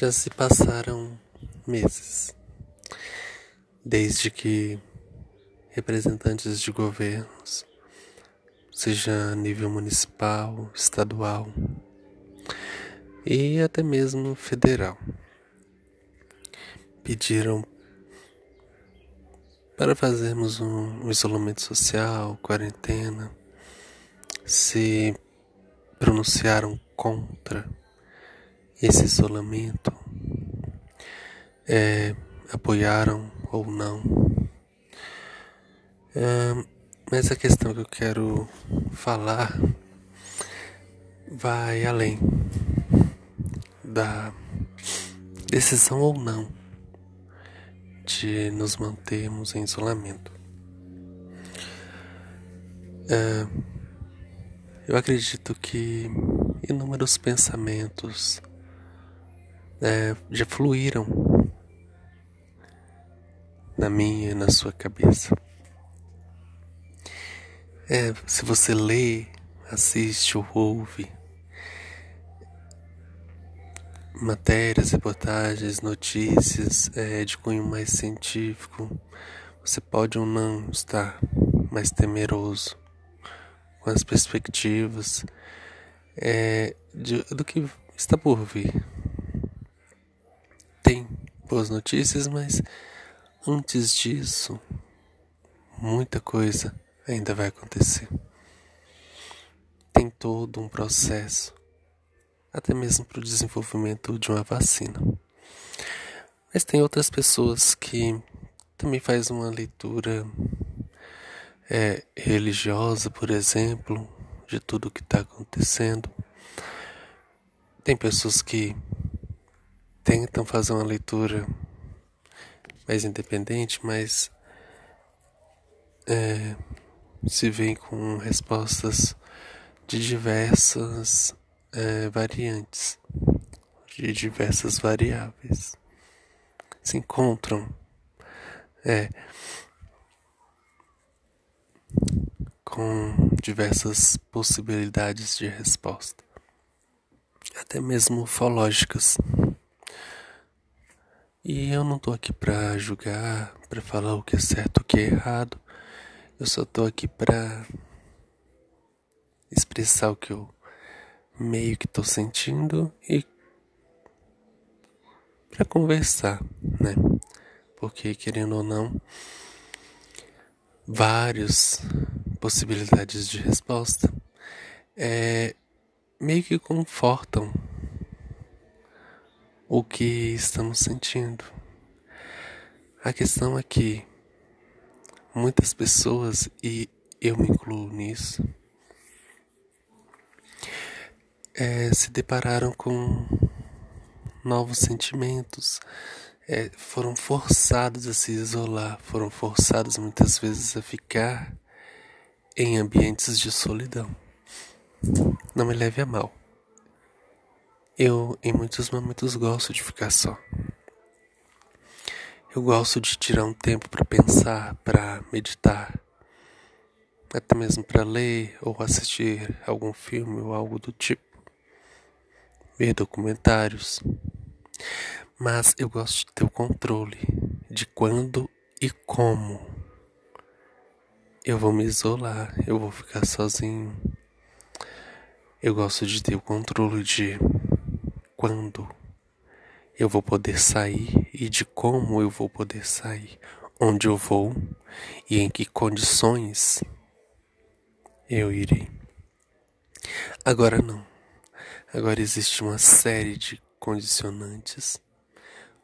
Já se passaram meses desde que representantes de governos, seja a nível municipal, estadual e até mesmo federal, pediram para fazermos um isolamento social, quarentena, se pronunciaram contra esse isolamento, é, apoiaram ou não. É, mas a questão que eu quero falar vai além da decisão ou não de nos mantermos em isolamento. É, eu acredito que inúmeros pensamentos é, já fluíram na minha e na sua cabeça. É, se você lê, assiste ou ouve matérias, reportagens, notícias é, de cunho mais científico, você pode ou não estar mais temeroso com as perspectivas é, de, do que está por vir boas notícias, mas antes disso, muita coisa ainda vai acontecer. Tem todo um processo, até mesmo para o desenvolvimento de uma vacina. Mas tem outras pessoas que também faz uma leitura é, religiosa, por exemplo, de tudo o que está acontecendo. Tem pessoas que tentam fazer uma leitura mais independente, mas é, se vem com respostas de diversas é, variantes, de diversas variáveis. Se encontram é, com diversas possibilidades de resposta, até mesmo ufológicas. E eu não tô aqui pra julgar, pra falar o que é certo, o que é errado. Eu só tô aqui pra expressar o que eu meio que tô sentindo e para conversar, né? Porque querendo ou não, várias possibilidades de resposta é, meio que confortam o que estamos sentindo. A questão é que muitas pessoas, e eu me incluo nisso, é, se depararam com novos sentimentos, é, foram forçados a se isolar, foram forçados muitas vezes a ficar em ambientes de solidão. Não me leve a mal. Eu, em muitos momentos, gosto de ficar só. Eu gosto de tirar um tempo para pensar, para meditar, até mesmo para ler ou assistir algum filme ou algo do tipo, ver documentários. Mas eu gosto de ter o controle de quando e como eu vou me isolar, eu vou ficar sozinho. Eu gosto de ter o controle de quando eu vou poder sair e de como eu vou poder sair, onde eu vou e em que condições eu irei. Agora não. Agora existe uma série de condicionantes,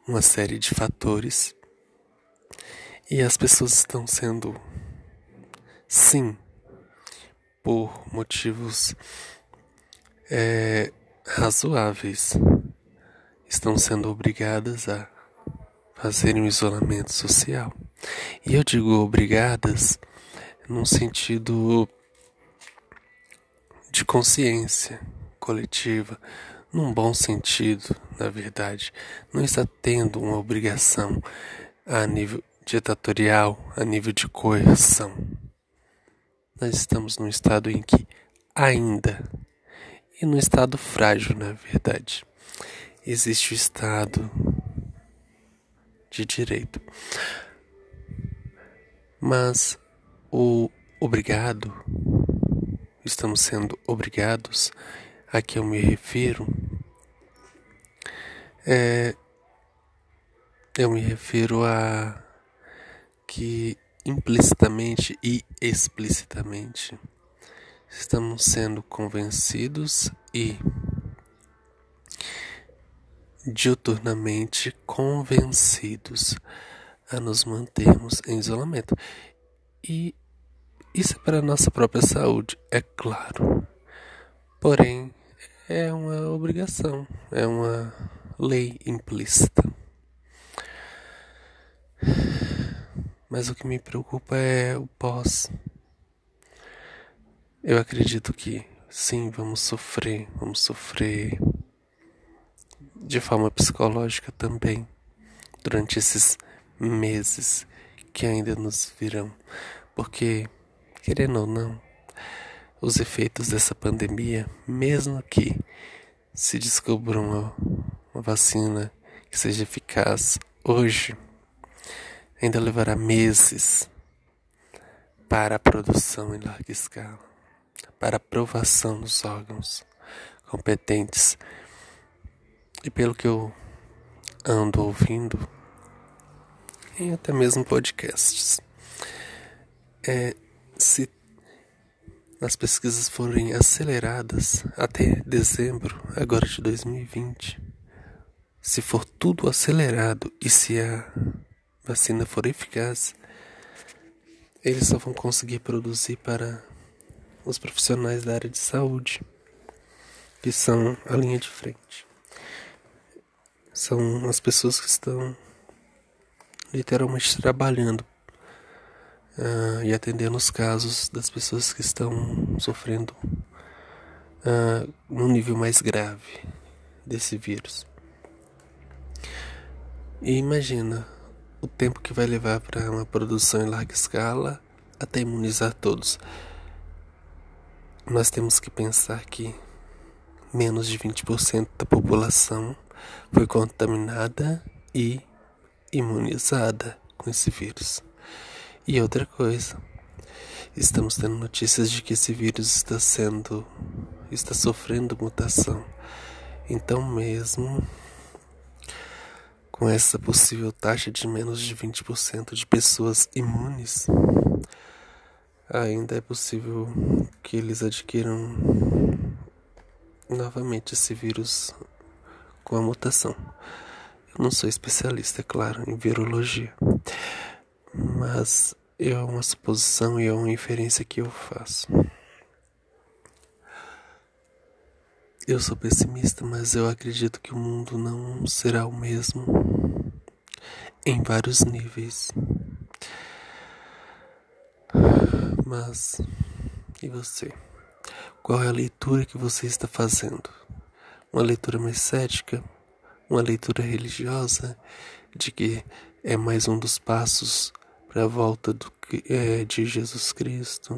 uma série de fatores e as pessoas estão sendo, sim, por motivos é, razoáveis estão sendo obrigadas a fazerem um isolamento social. E eu digo obrigadas num sentido de consciência coletiva, num bom sentido, na verdade. Não está tendo uma obrigação a nível ditatorial, a nível de coerção. Nós estamos num estado em que ainda e num estado frágil, na verdade, existe o Estado de Direito. Mas o obrigado, estamos sendo obrigados, a que eu me refiro, é, eu me refiro a que implicitamente e explicitamente estamos sendo convencidos e diuturnamente convencidos a nos mantermos em isolamento. E isso é para a nossa própria saúde, é claro. Porém, é uma obrigação, é uma lei implícita. Mas o que me preocupa é o pós. Eu acredito que sim, vamos sofrer, vamos sofrer de forma psicológica também durante esses meses que ainda nos virão, porque, querendo ou não, os efeitos dessa pandemia, mesmo que se descubra uma, uma vacina que seja eficaz hoje, ainda levará meses para a produção em larga escala, para aprovação nos órgãos competentes. E pelo que eu ando ouvindo, em até mesmo podcasts, é, se as pesquisas forem aceleradas até dezembro, agora de 2020, se for tudo acelerado e se a vacina for eficaz, eles só vão conseguir produzir para os profissionais da área de saúde, que são a linha de frente são as pessoas que estão literalmente trabalhando uh, e atendendo os casos das pessoas que estão sofrendo uh, num nível mais grave desse vírus. E imagina o tempo que vai levar para uma produção em larga escala até imunizar todos. Nós temos que pensar que menos de 20% da população foi contaminada e imunizada com esse vírus. E outra coisa, estamos tendo notícias de que esse vírus está sendo está sofrendo mutação. Então mesmo com essa possível taxa de menos de 20% de pessoas imunes, ainda é possível que eles adquiram novamente esse vírus com a mutação. Eu não sou especialista, é claro, em virologia, mas é uma suposição e é uma inferência que eu faço. Eu sou pessimista, mas eu acredito que o mundo não será o mesmo em vários níveis. Mas e você? Qual é a leitura que você está fazendo? uma leitura mais cética, uma leitura religiosa, de que é mais um dos passos para a volta do, é, de Jesus Cristo.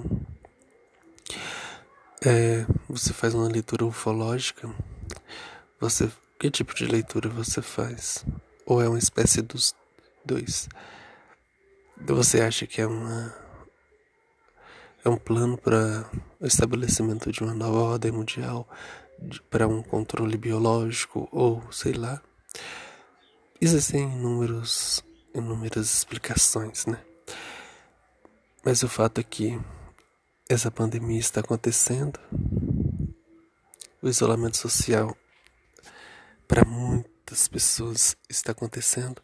É, você faz uma leitura ufológica? Você, que tipo de leitura você faz? Ou é uma espécie dos dois? Você acha que é uma é um plano para o estabelecimento de uma nova ordem mundial para um controle biológico ou sei lá. Existem inúmeros, inúmeras explicações, né? Mas o fato é que essa pandemia está acontecendo, o isolamento social para muitas pessoas está acontecendo,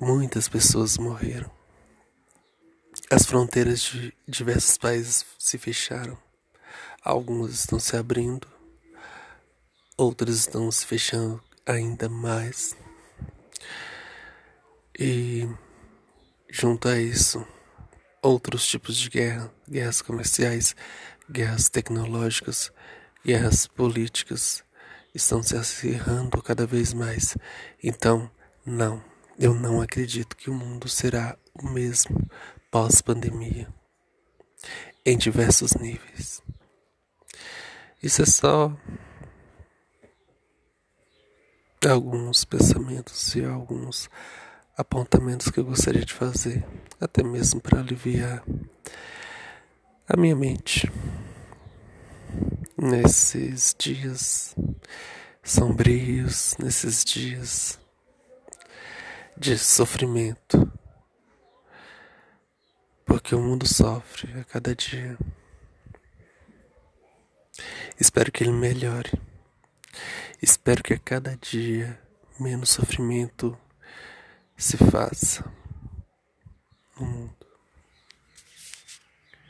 muitas pessoas morreram. As fronteiras de diversos países se fecharam, algumas estão se abrindo, outras estão se fechando ainda mais. E junto a isso, outros tipos de guerra, guerras comerciais, guerras tecnológicas, guerras políticas estão se acirrando cada vez mais. Então, não, eu não acredito que o mundo será o mesmo pós-pandemia em diversos níveis. Isso é só alguns pensamentos e alguns apontamentos que eu gostaria de fazer, até mesmo para aliviar a minha mente nesses dias sombrios, nesses dias de sofrimento, porque o mundo sofre a cada dia. Espero que ele melhore. Espero que a cada dia menos sofrimento se faça no mundo.